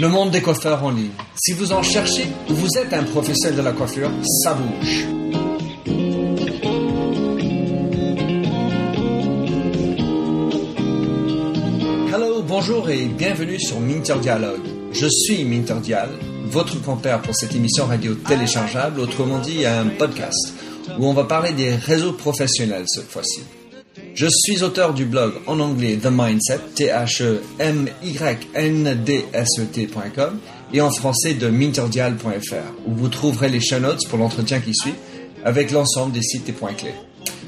Le monde des coiffeurs en ligne. Si vous en cherchez ou vous êtes un professionnel de la coiffure, ça bouge. Hello, bonjour et bienvenue sur Minter Dialogue. Je suis Minter Dial, votre compère pour cette émission radio téléchargeable, autrement dit un podcast, où on va parler des réseaux professionnels cette fois-ci. Je suis auteur du blog en anglais The Mindset, T-H-E-M-Y-N-D-S-E-T.com et en français de minterdial.fr, où vous trouverez les show notes pour l'entretien qui suit, avec l'ensemble des sites et points clés.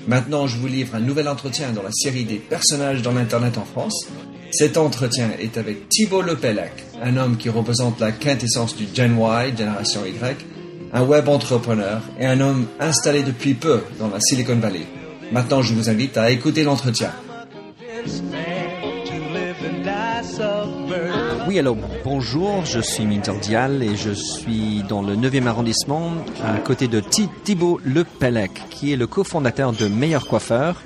Maintenant, je vous livre un nouvel entretien dans la série des personnages dans l'Internet en France. Cet entretien est avec Thibault Lepellec, un homme qui représente la quintessence du Gen Y, génération Y, un web entrepreneur et un homme installé depuis peu dans la Silicon Valley. Maintenant, je vous invite à écouter l'entretien. Oui, alors bonjour, je suis Minter Dial et je suis dans le 9e arrondissement à côté de Thibault Lepellec, qui est le cofondateur de Meilleur Coiffeur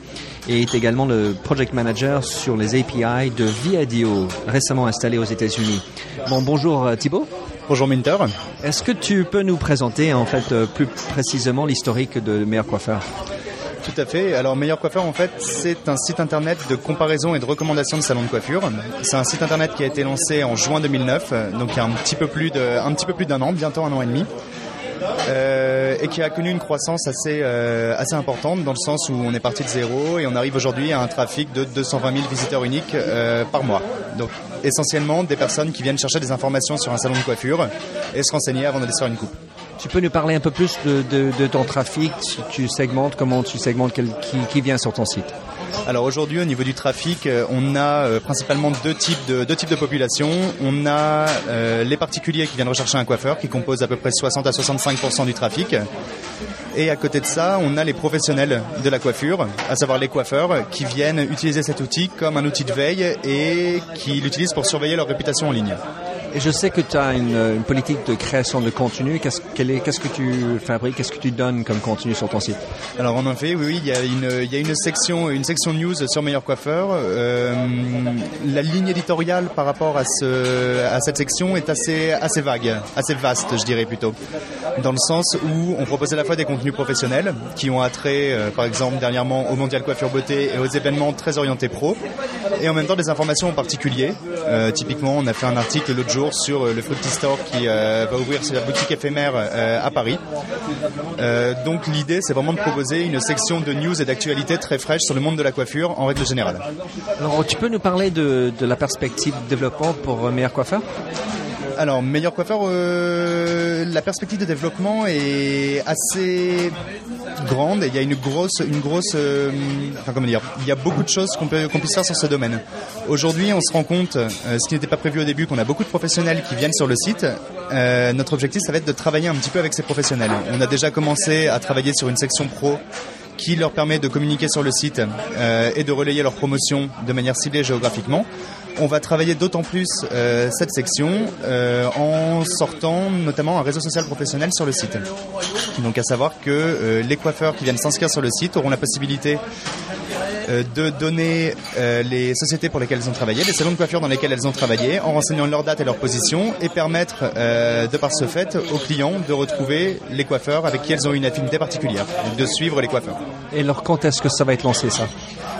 et est également le project manager sur les API de Viadio, récemment installé aux États-Unis. Bon, bonjour euh, Thibault. Bonjour Minter. Est-ce que tu peux nous présenter en fait euh, plus précisément l'historique de Meilleur Coiffeur? Tout à fait. Alors Meilleur Coiffeur, en fait, c'est un site internet de comparaison et de recommandation de salons de coiffure. C'est un site internet qui a été lancé en juin 2009, donc il y a un petit peu plus d'un an, bientôt un an et demi. Euh, et qui a connu une croissance assez, euh, assez importante dans le sens où on est parti de zéro et on arrive aujourd'hui à un trafic de 220 000 visiteurs uniques euh, par mois. Donc essentiellement des personnes qui viennent chercher des informations sur un salon de coiffure et se renseigner avant d'aller se faire une coupe. Tu peux nous parler un peu plus de, de, de ton trafic, tu segmentes, comment tu segmentes, qui, qui vient sur ton site? Alors aujourd'hui, au niveau du trafic, euh, on a euh, principalement deux types de deux types de populations. On a euh, les particuliers qui viennent rechercher un coiffeur, qui composent à peu près 60 à 65 du trafic. Et à côté de ça, on a les professionnels de la coiffure, à savoir les coiffeurs, qui viennent utiliser cet outil comme un outil de veille et qui l'utilisent pour surveiller leur réputation en ligne. Et je sais que tu as une, politique de création de contenu. Qu'est-ce, qu'est-ce que tu fabriques Qu'est-ce que tu donnes comme contenu sur ton site? Alors en effet, oui, il y a une, section, une section news sur Meilleur Coiffeur. Euh, la ligne éditoriale par rapport à, ce, à cette section est assez, vague, assez vaste, je dirais plutôt, dans le sens où on propose à la fois des contenus professionnels qui ont attrait, euh, par exemple, dernièrement au Mondial Coiffure Beauté et aux événements très orientés pro, et en même temps des informations en particulier. Euh, typiquement, on a fait un article l'autre jour sur le Fruity Store qui va ouvrir sa boutique éphémère à Paris. donc l'idée, c'est vraiment de proposer une section de news et d'actualité très fraîche sur le monde de la coiffure en règle générale. Alors, tu peux nous parler de, la perspective de développement pour Meilleur Coiffeur? Alors, meilleur coiffeur, euh, la perspective de développement est assez grande il y a une grosse, une grosse, euh, enfin comment dire, il y a beaucoup de choses qu'on peut, qu'on puisse faire sur ce domaine. Aujourd'hui, on se rend compte, euh, ce qui n'était pas prévu au début, qu'on a beaucoup de professionnels qui viennent sur le site. notre objectif, ça va être de travailler un petit peu avec ces professionnels. On a déjà commencé à travailler sur une section pro qui leur permet de communiquer sur le site et de relayer leurs promotions de manière ciblée géographiquement on va travailler d'autant plus euh, cette section euh, en sortant notamment un réseau social professionnel sur le site. Donc à savoir que euh, les coiffeurs qui viennent s'inscrire sur le site auront la possibilité de donner les sociétés pour lesquelles elles ont travaillé, les salons de coiffure dans lesquels elles ont travaillé, en renseignant leur date et leur position, et permettre, de par ce fait, aux clients de retrouver les coiffeurs avec qui elles ont une affinité particulière, de suivre les coiffeurs. Et alors quand est-ce que ça va être lancé ça?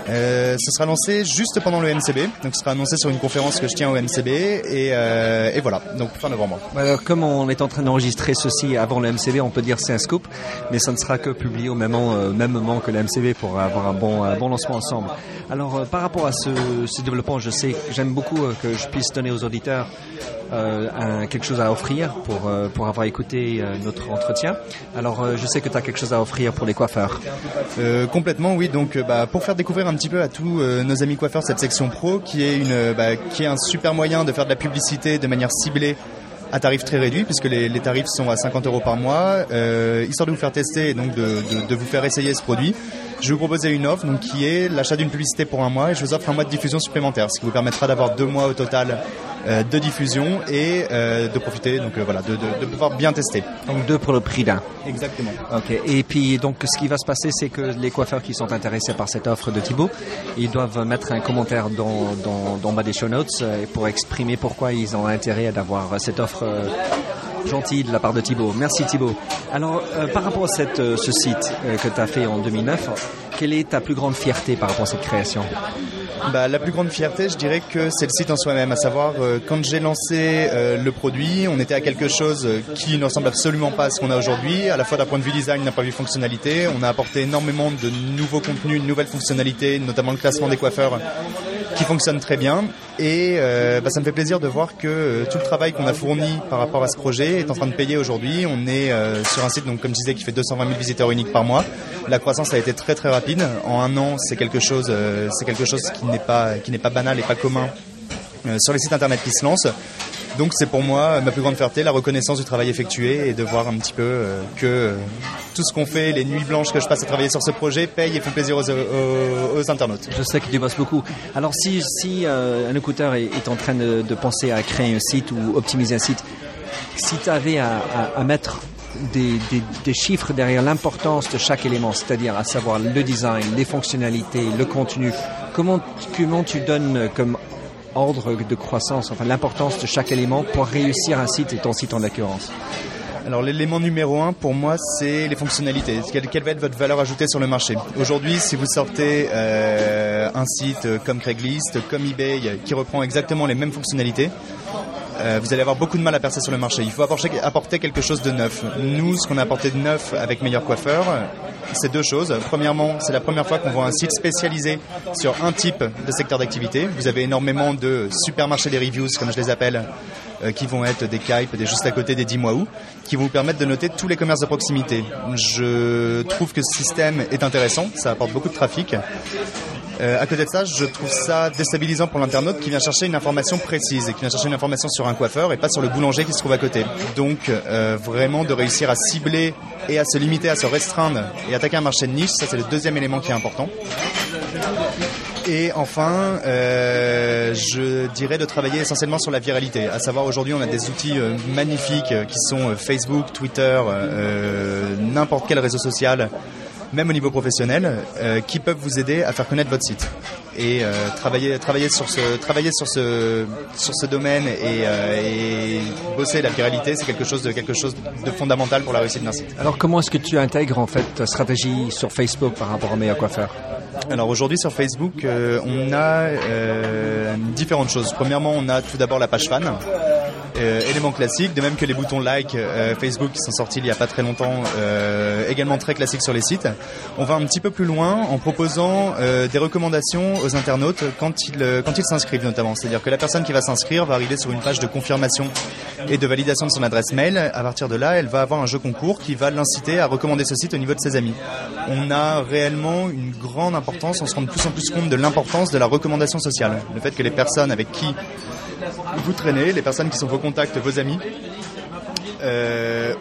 Euh, ce sera lancé juste pendant le MCB, donc ce sera annoncé sur une conférence que je tiens au MCB et, euh, et voilà, donc fin novembre. Alors, comme on est en train d'enregistrer ceci avant le MCB, on peut dire c'est un scoop, mais ça ne sera que publié au même moment, euh, même moment que le MCB pour avoir un bon, un bon lancement Alors euh, par rapport à ce, développement, je sais, j'aime beaucoup euh, que je puisse donner aux auditeurs euh, quelque chose à offrir pour, avoir écouté notre entretien. Alors, je sais que tu as quelque chose à offrir pour les coiffeurs. complètement, oui. Donc, bah, pour faire découvrir un petit peu à tous nos amis coiffeurs cette section pro, qui est, une, bah, qui est un super moyen de faire de la publicité de manière ciblée à tarif très réduit puisque les, tarifs sont à 50 euros par mois, histoire de vous faire tester et donc de, vous faire essayer ce produit. Je vais vous proposer une offre donc, qui est l'achat d'une publicité pour un mois et je vous offre un mois de diffusion supplémentaire, ce qui vous permettra d'avoir deux mois au total euh, de diffusion et euh, de profiter, donc euh, voilà, de, de, de, pouvoir bien tester. Donc deux pour le prix d'un. Exactement. Ok. Et puis donc ce qui va se passer, c'est que les coiffeurs qui sont intéressés par cette offre de Thibaut, ils doivent mettre un commentaire dans dans, dans bas des show notes pour exprimer pourquoi ils ont intérêt d'avoir cette offre gentil de la part de Thibaut. Merci Thibaut. Alors, euh, par rapport à euh, ce site euh, que tu as fait en 2009, quelle est ta plus grande fierté par rapport à cette création? Bah, La plus grande fierté, je dirais que c'est le site en soi-même. À savoir, quand j'ai lancé le produit, on était à quelque chose qui ne ressemble absolument pas à ce qu'on a aujourd'hui. À la fois d'un point de vue design, d'un point de vue fonctionnalité. On a apporté énormément de nouveaux contenus, de nouvelles fonctionnalités, notamment le classement des coiffeurs qui fonctionne très bien. Et euh, bah, ça me fait plaisir de voir que euh, tout le travail qu'on a fourni par rapport à ce projet est en train de payer aujourd'hui. On est euh, sur un site, donc comme je disais, qui fait 220 000 visiteurs uniques par mois. La croissance a été très très rapide. En un an, c'est quelque chose, c'est quelque chose qui n'est pas qui n'est pas banal et pas commun sur les sites internet qui se lancent. Donc c'est pour moi ma plus grande fierté, la reconnaissance du travail effectué et de voir un petit peu euh, que euh, tout ce qu'on fait, les nuits blanches que je passe à travailler sur ce projet, paye et font plaisir aux, internautes. Je sais que tu bosses beaucoup. Alors si, si euh, un écouteur est, en train de, penser à créer un site ou optimiser un site, si tu avais à, mettre des, des, chiffres derrière l'importance de chaque élément, c'est-à-dire à savoir le design, les fonctionnalités, le contenu. Comment, comment tu donnes comme ordre de croissance, enfin l'importance de chaque élément pour réussir un site et ton site en l'occurrence alors l'élément numéro un pour moi c'est les fonctionnalités. Quelle, va être votre valeur ajoutée sur le marché? Aujourd'hui si vous sortez euh, un site comme Craigslist, comme eBay qui reprend exactement les mêmes fonctionnalités, euh, vous allez avoir beaucoup de mal à percer sur le marché. Il faut apporter, quelque chose de neuf. Nous, ce qu'on a apporté de neuf avec Meilleur Coiffeur, c'est deux choses. Premièrement, c'est la première fois qu'on voit un site spécialisé sur un type de secteur d'activité. Vous avez énormément de supermarchés des reviews, comme je les appelle, euh, qui vont être des Kype, des juste à côté des 10 mois qui vont vous permettre de noter tous les commerces de proximité. Je trouve que ce système est intéressant, ça apporte beaucoup de trafic. Euh, à côté de ça, je trouve ça déstabilisant pour l'internaute qui vient chercher une information précise et qui vient chercher une information sur un coiffeur et pas sur le boulanger qui se trouve à côté. Donc euh, vraiment de réussir à cibler et à se limiter, à se restreindre et attaquer un marché de niche, ça c'est le deuxième élément qui est important. Et enfin, euh, je dirais de travailler essentiellement sur la viralité. À savoir, aujourd'hui, on a des outils euh, magnifiques euh, qui sont Facebook, Twitter, n'importe quel réseau social même au niveau professionnel, euh, qui peuvent vous aider à faire connaître votre site. Et euh, travailler, travailler sur ce, travailler sur ce, sur ce domaine et, euh, et bosser la viralité, c'est quelque chose de quelque chose de fondamental pour la réussite d'un site. Alors, comment est-ce que tu intègres en fait ta stratégie sur Facebook par rapport à Meilleur Coiffeur? Alors aujourd'hui sur Facebook, on a différentes choses. Premièrement, on a tout d'abord la page fan euh, élément classique, de même que les boutons like euh, Facebook qui sont sortis il n'y a pas très longtemps, euh, également très classiques sur les sites. On va un petit peu plus loin en proposant des recommandations aux internautes quand ils quand ils s'inscrivent notamment. C'est-à-dire que la personne qui va s'inscrire va arriver sur une page de confirmation et de validation de son adresse mail. À partir de là, elle va avoir un jeu concours qui va l'inciter à recommander ce site au niveau de ses amis. On a réellement une grande importance, on se rend de plus en plus compte de l'importance de la recommandation sociale. Le fait que les personnes avec qui vous traînez, les personnes qui sont vos contacts, vos amis, euh,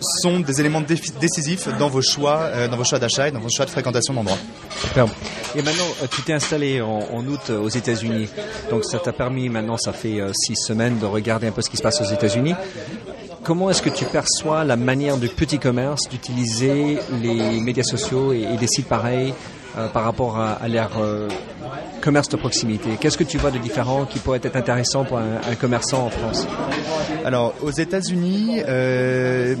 sont des éléments décisifs dans vos choix, euh, dans vos choix d'achat et dans vos choix de fréquentation d'endroits. Et maintenant, euh, tu t'es installé en, août aux États-Unis, donc ça t'a permis maintenant, ça fait six semaines de regarder un peu ce qui se passe aux États-Unis. Comment est-ce que tu perçois la manière du petit commerce d'utiliser les médias sociaux et, des sites pareils par rapport à, l'ère commerce de proximité Qu'est-ce que tu vois de différent qui pourrait être intéressant pour un, commerçant en France? Alors, aux États-Unis, euh,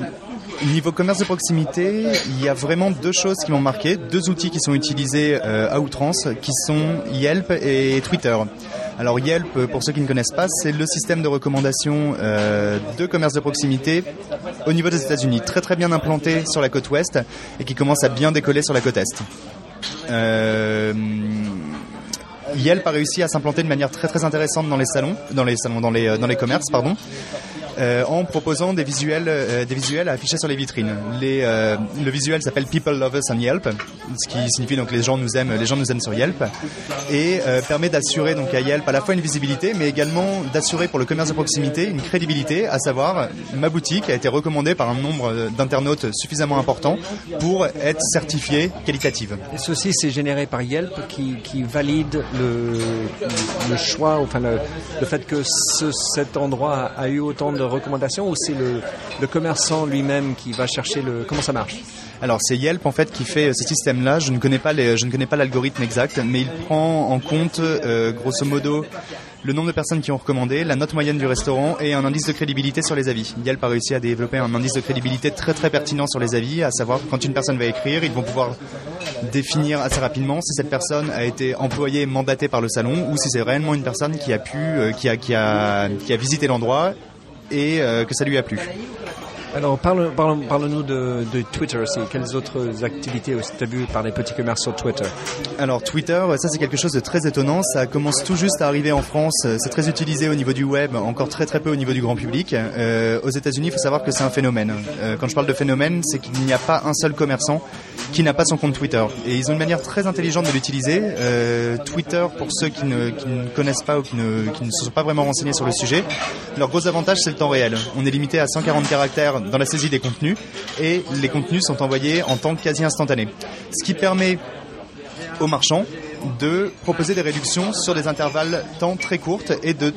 Niveau commerce de proximité, il y a vraiment deux choses qui m'ont marqué, deux outils qui sont utilisés euh, à outrance, qui sont Yelp et Twitter. Alors Yelp, pour ceux qui ne connaissent pas, c'est le système de recommandation euh, de commerce de proximité au niveau des États-Unis, très très bien implanté sur la côte ouest et qui commence à bien décoller sur la côte est. Euh, Yelp a réussi à s'implanter de manière très intéressante dans les salons, dans les salons, dans les, euh, dans les commerces, pardon. Euh, en proposant des visuels, euh, des visuels à afficher sur les vitrines. Euh, le visuel s'appelle People Love Us on Yelp, ce qui signifie donc les gens nous aiment, les gens nous aiment sur Yelp, et permet d'assurer donc à Yelp à la fois une visibilité, mais également d'assurer pour le commerce de proximité une crédibilité, à savoir ma boutique a été recommandée par un nombre d'internautes suffisamment important pour être certifiée qualitative. Ceci, c'est généré par Yelp qui, valide le, choix, enfin le, fait que ce, cet endroit a eu autant de recommandations ou c'est le, le commerçant lui-même qui va chercher le... Comment ça marche Alors c'est Yelp en fait qui fait ce système-là. Je ne connais pas les, je ne connais pas l'algorithme exact, mais il prend en compte euh, grosso modo le nombre de personnes qui ont recommandé, la note moyenne du restaurant et un indice de crédibilité sur les avis. Yelp a réussi à développer un indice de crédibilité très très pertinent sur les avis, à savoir quand une personne va écrire, ils vont pouvoir définir assez rapidement si cette personne a été employée, mandatée par le salon ou si c'est réellement une personne qui a pu, euh, qui a, qui a, qui a visité l'endroit et euh, que ça lui a plu. Alors, parle, parle, parle-nous de, de Twitter aussi. Quelles autres activités tu as vu par les petits commerces sur Twitter Alors Twitter, ça c'est quelque chose de très étonnant. Ça commence tout juste à arriver en France. C'est très utilisé au niveau du web, encore très très peu au niveau du grand public. Euh, aux États-Unis, il faut savoir que c'est un phénomène. Euh, quand je parle de phénomène, c'est qu'il n'y a pas un seul commerçant qui n'a pas son compte Twitter. Et ils ont une manière très intelligente de l'utiliser. Euh, Twitter, pour ceux qui ne, qui ne connaissent pas ou qui ne, qui ne se sont pas vraiment renseignés sur le sujet, leur gros avantage c'est le temps réel. On est limité à 140 caractères dans la saisie des contenus et les contenus sont envoyés en temps quasi instantané. Ce qui permet aux marchands de proposer des réductions sur des intervalles temps très courtes et de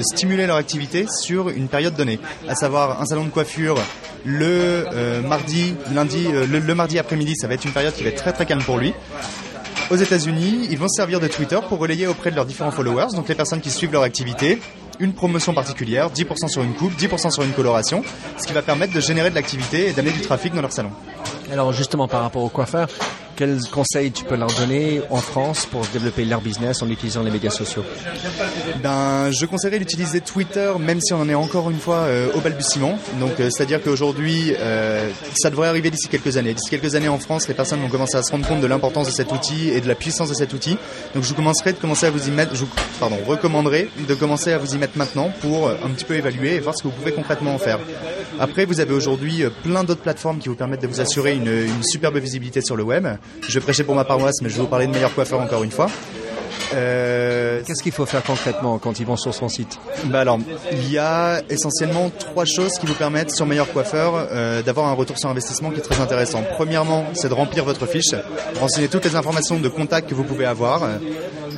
stimuler leur activité sur une période donnée, à savoir un salon de coiffure le euh, mardi, lundi, euh, le, mardi après-midi, ça va être une période qui va être très très calme pour lui. Aux États-Unis, ils vont se servir de Twitter pour relayer auprès de leurs différents followers, donc les personnes qui suivent leur activité, une promotion particulière, 10% sur une coupe, 10% sur une coloration, ce qui va permettre de générer de l'activité et d'amener du trafic dans leur salon. Alors justement, par rapport aux coiffeurs, quels conseils tu peux leur donner en France pour développer leur business en utilisant les médias sociaux Ben, je conseillerais d'utiliser Twitter, même si on en est encore une fois euh, au balbutiement. Donc, euh, c'est-à-dire qu'aujourd'hui, euh, ça devrait arriver d'ici quelques années. D'ici quelques années en France, les personnes vont commencer à se rendre compte de l'importance de cet outil et de la puissance de cet outil. Donc, je vous commencerai de commencer à vous y mettre, pardon, recommanderai de commencer à vous y mettre maintenant pour un petit peu évaluer et voir ce que vous pouvez concrètement en faire. Après, vous avez aujourd'hui plein d'autres plateformes qui vous permettent de vous assurer une superbe visibilité sur le web. Je prêcher pour ma paroisse, mais je vais vous parler de meilleur coiffeur encore une fois. Euh, Qu'est-ce qu'il faut faire concrètement quand ils vont sur son site bah alors, il y a essentiellement trois choses qui vous permettent sur Meilleur Coiffeur euh, d'avoir un retour sur investissement qui est très intéressant. Premièrement, c'est de remplir votre fiche, renseigner toutes les informations de contact que vous pouvez avoir.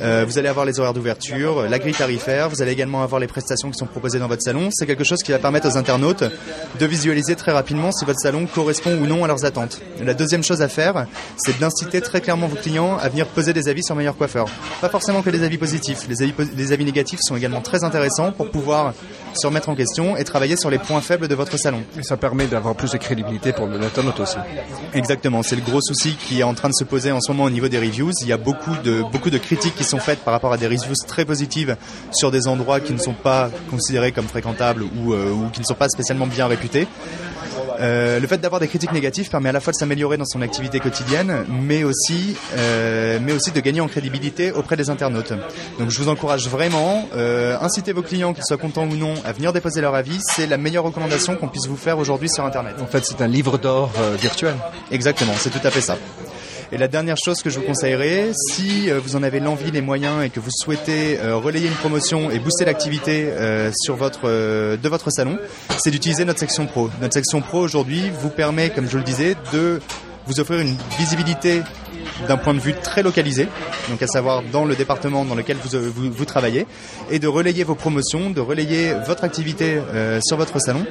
Euh, vous allez avoir les horaires d'ouverture, la grille tarifaire, vous allez également avoir les prestations qui sont proposées dans votre salon. C'est quelque chose qui va permettre aux internautes de visualiser très rapidement si votre salon correspond ou non à leurs attentes. La deuxième chose à faire, c'est d'inciter très clairement vos clients à venir poser des avis sur Meilleur Coiffeur. Pas forcément que des avis positifs, les avis, les avis négatifs sont également très intéressants pour pouvoir se remettre en question et travailler sur les points faibles de votre salon. Et ça permet d'avoir plus de crédibilité pour l'internaute aussi. Exactement, c'est le gros souci qui est en train de se poser en ce moment au niveau des reviews. Il y a beaucoup de, beaucoup de critiques qui sont faites par rapport à des reviews très positives sur des endroits qui ne sont pas considérés comme fréquentables ou, euh, ou qui ne sont pas spécialement bien réputés. Euh, le fait d'avoir des critiques négatives permet à la fois de s'améliorer dans son activité quotidienne, mais aussi, euh, mais aussi de gagner en crédibilité auprès des internautes. Donc je vous encourage vraiment, euh, incitez vos clients, qu'ils soient contents ou non, à venir déposer leur avis. C'est la meilleure recommandation qu'on puisse vous faire aujourd'hui sur Internet. En fait, c'est un livre d'or virtuel. Exactement, c'est tout à fait ça. Et la dernière chose que je vous conseillerais, si euh, vous en avez l'envie, les moyens et que vous souhaitez euh, relayer une promotion et booster l'activité euh, sur votre de votre salon, c'est d'utiliser notre section pro. Notre section pro aujourd'hui vous permet, comme je le disais, de vous offrir une visibilité d'un point de vue très localisé, donc à savoir dans le département dans lequel vous, vous, travaillez, et de relayer vos promotions, de relayer votre activité sur votre salon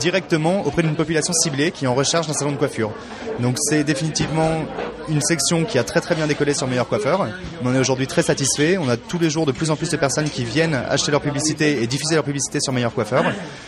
directement auprès d'une population ciblée qui en recherche d'un salon de coiffure. Donc c'est définitivement une section qui a très très bien décollé sur Meilleur Coiffeur. On en est aujourd'hui très satisfait. On a tous les jours de plus en plus de personnes qui viennent acheter leur publicité et diffuser leur publicité sur Meilleur Coiffeur.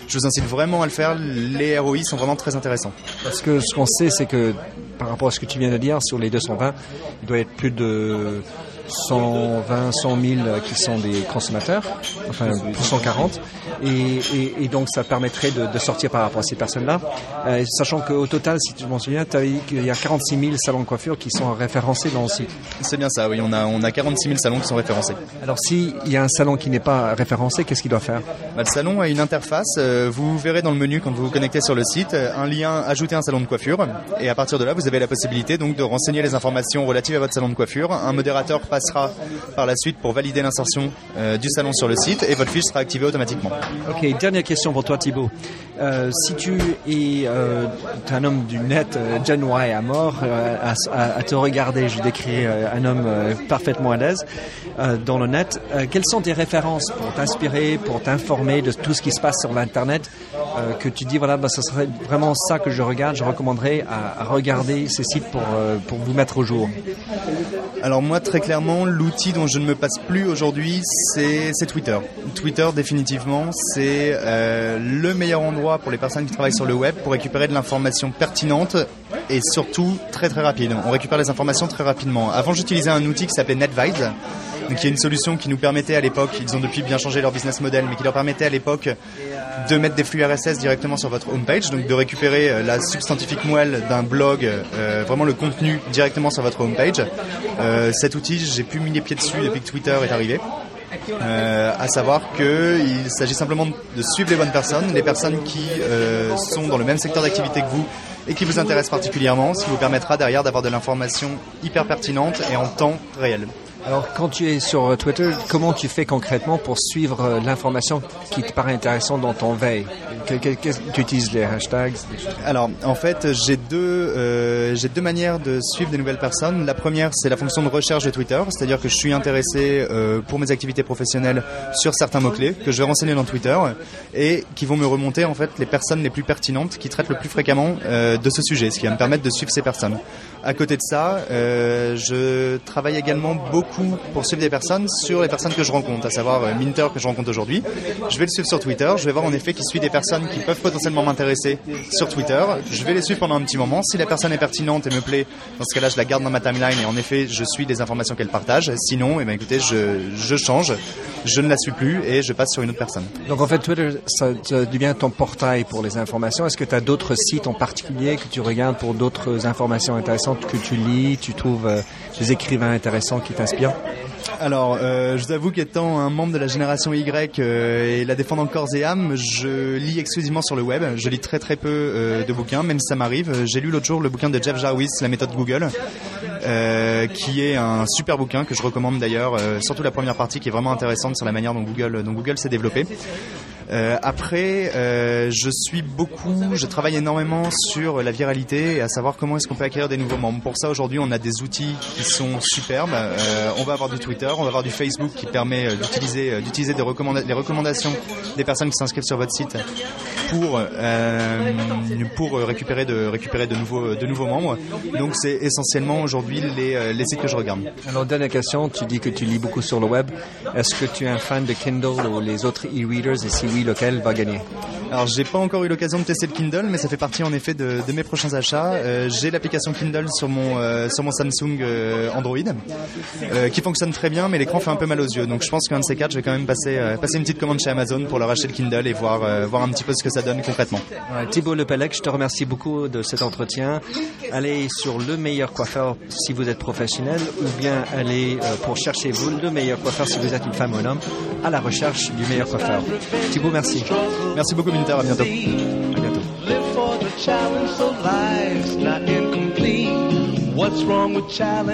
Je vous incite vraiment à le faire. Les ROI sont vraiment très intéressants. Parce que ce qu'on sait, c'est que par rapport à ce que tu viens de dire, sur les 220, il doit y être plus de 120, 100 000 qui sont des consommateurs, enfin 140, et, et, donc ça permettrait de, sortir par rapport à ces personnes-là, euh, sachant qu'au total, si tu m'en souviens, tu as dit qu'il y a 46 000 salons de coiffure qui sont référencés dans le site. C'est bien ça, oui, on a, on a 46 000 salons qui sont référencés. Alors s'il y a un salon qui n'est pas référencé, qu'est-ce qu'il doit faire? Bah, Le salon a une interface, euh, vous verrez dans le menu quand vous vous connectez sur le site, un lien ajouter un salon de coiffure, et à partir de là, vous avez la possibilité donc de renseigner les informations relatives à votre salon de coiffure. Un modérateur passera par la suite pour valider l'insertion euh, du salon sur le site et votre fiche sera activée automatiquement. Ok, dernière question pour toi Thibaut. Euh, si tu es euh, un homme du net, Gen Y à mort, à, te regarder, je décris un homme parfaitement à l'aise dans le net, quelles sont tes références pour t'inspirer, pour t'informer de tout ce qui se passe sur l'Internet que tu dis, voilà, bah, ce serait vraiment ça que je regarde, je recommanderais à, regarder ces sites pour, pour vous mettre au jour? Alors moi, très clairement, l'outil dont je ne me passe plus aujourd'hui, c'est Twitter. Twitter, définitivement, c'est euh, le meilleur endroit pour les personnes qui travaillent sur le web pour récupérer de l'information pertinente et surtout très très rapide. On récupère les informations très rapidement. Avant, j'utilisais un outil qui s'appelait NetVise donc il y a une solution qui nous permettait à l'époque, ils ont depuis bien changé leur business model, mais qui leur permettait à l'époque de mettre des flux RSS directement sur votre homepage, donc de récupérer euh, la substantifique moelle d'un blog, euh, vraiment le contenu directement sur votre homepage. Euh, cet outil, j'ai pu mis les pieds dessus depuis que Twitter est arrivé. Euh, à savoir qu'il s'agit simplement de suivre les bonnes personnes, les personnes qui sont dans le même secteur d'activité que vous et qui vous intéressent particulièrement, ce qui vous permettra derrière d'avoir de l'information hyper pertinente et en temps réel. Alors, quand tu es sur Twitter, comment tu fais concrètement pour suivre euh, l'information qui te paraît intéressante dans ton veille? Tu utilises les hashtags Alors, en fait, j'ai deux, euh, deux manières de suivre des nouvelles personnes. La première, c'est la fonction de recherche de Twitter, c'est-à-dire que je suis intéressé euh, pour mes activités professionnelles sur certains mots-clés que je vais renseigner dans Twitter et qui vont me remonter en fait les personnes les plus pertinentes qui traitent le plus fréquemment de ce sujet, ce qui va me permettre de suivre ces personnes. À côté de ça, je travaille également beaucoup pour suivre des personnes sur les personnes que je rencontre, à savoir euh, Minter que je rencontre aujourd'hui. Je vais le suivre sur Twitter, je vais voir en effet qui suit des personnes qui peuvent potentiellement m'intéresser sur Twitter. Je vais les suivre pendant un petit moment. Si la personne est pertinente et me plaît, dans ce cas-là, je la garde dans ma timeline et en effet, je suis des informations qu'elle partage. Sinon, eh ben, écoutez, je, je change, je ne la suis plus et je passe sur une autre personne. Donc en fait, Twitter, ça devient ton portail pour les informations. Est-ce que tu as d'autres sites en particulier que tu regardes pour d'autres informations intéressantes? Que tu lis, tu trouves euh, des écrivains intéressants qui t'inspirent alors, euh, je vous avoue qu'étant un membre de la génération Y euh, et la défendant corps et âme, je lis exclusivement sur le web. Je lis très très peu euh, de bouquins, même si ça m'arrive. J'ai lu l'autre jour le bouquin de Jeff Jarvis, La méthode Google, qui est un super bouquin que je recommande d'ailleurs, surtout la première partie qui est vraiment intéressante sur la manière dont Google, dont Google s'est développé. Euh, après, euh, je suis beaucoup, je travaille énormément sur la viralité et à savoir comment est-ce qu'on peut acquérir des nouveaux membres. Pour ça, aujourd'hui, on a des outils qui sont superbes. Euh, on va avoir du Twitter, on va avoir du Facebook qui permet euh, d'utiliser, euh, d'utiliser des les recommandations des personnes qui s'inscrivent sur votre site pour pour récupérer de récupérer de nouveaux de nouveaux membres. Donc, c'est essentiellement aujourd'hui les, les sites que je regarde. Alors, dernière question, tu dis que tu lis beaucoup sur le web. Est-ce que tu es un fan de Kindle ou les autres e-readers? Et si oui, lequel va gagner? Alors j'ai pas encore eu l'occasion de tester le Kindle, mais ça fait partie en effet de, mes prochains achats. Euh, j'ai l'application Kindle sur mon euh, sur mon Samsung euh, Android, qui fonctionne très bien, mais l'écran fait un peu mal aux yeux. Donc je pense qu'un de ces quatre, je vais quand même passer passer une petite commande chez Amazon pour leur acheter le Kindle et voir voir un petit peu ce que ça donne concrètement. Thibault Lepelec, je te remercie beaucoup de cet entretien. Allez sur le meilleur coiffeur si vous êtes professionnel, ou bien allez pour chercher vous le meilleur coiffeur si vous êtes une femme ou un homme, à la recherche du meilleur coiffeur. Thibault, merci. Merci beaucoup, Minter. À bientôt. À bientôt.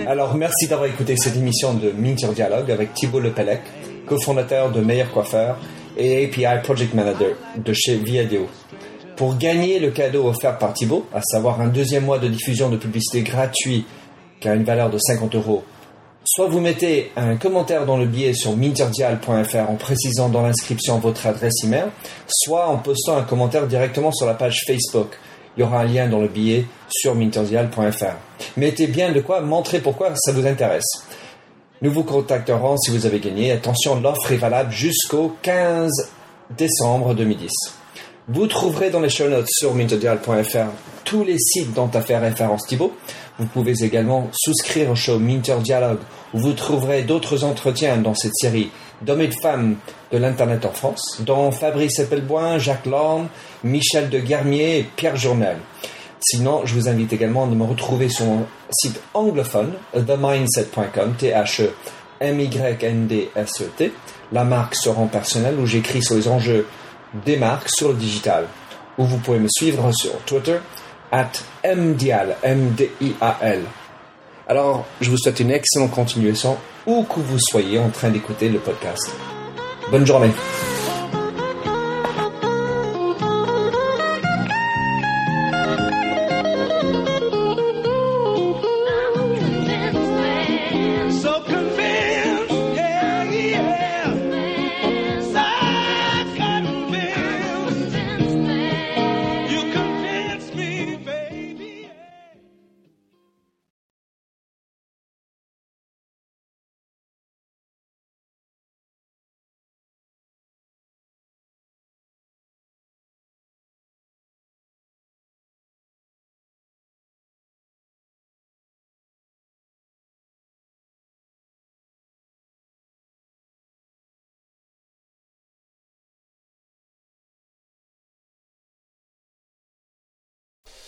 Alors, merci d'avoir écouté cette émission de Minter Dialogue avec Thibault Lepelec, cofondateur de Meilleur Coiffeur et API Project Manager de chez Viadeo. Pour gagner le cadeau offert par Thibault, à savoir un deuxième mois de diffusion de publicité gratuit qui a une valeur de 50 euros Soit vous mettez un commentaire dans le billet sur minterdial.fr en précisant dans l'inscription votre adresse email, soit en postant un commentaire directement sur la page Facebook. Il y aura un lien dans le billet sur minterdial.fr. Mettez bien de quoi montrer pourquoi ça vous intéresse. Nous vous contacterons si vous avez gagné. Attention, l'offre est valable jusqu'au 15 décembre 2010. Vous trouverez dans les show notes sur minterdial.fr tous les sites dont a fait référence Thibault. Vous pouvez également souscrire au show Minter Dialogue où vous trouverez d'autres entretiens dans cette série d'hommes et de femmes de l'Internet en France, dont Fabrice Eppelboin, Jacques Lorne, Michel de Guermier et Pierre Journel. Sinon, je vous invite également à me retrouver sur mon site anglophone, themindset.com, T-H-E-M-Y-N-D-S-E-T, la marque se rend personnelle où j'écris sur les enjeux des marques sur le digital. Ou vous pouvez me suivre sur Twitter, at MDIAL, M-D-I-A-L. Alors, je vous souhaite une excellente continuation où que vous soyez en train d'écouter le podcast. Bonne journée.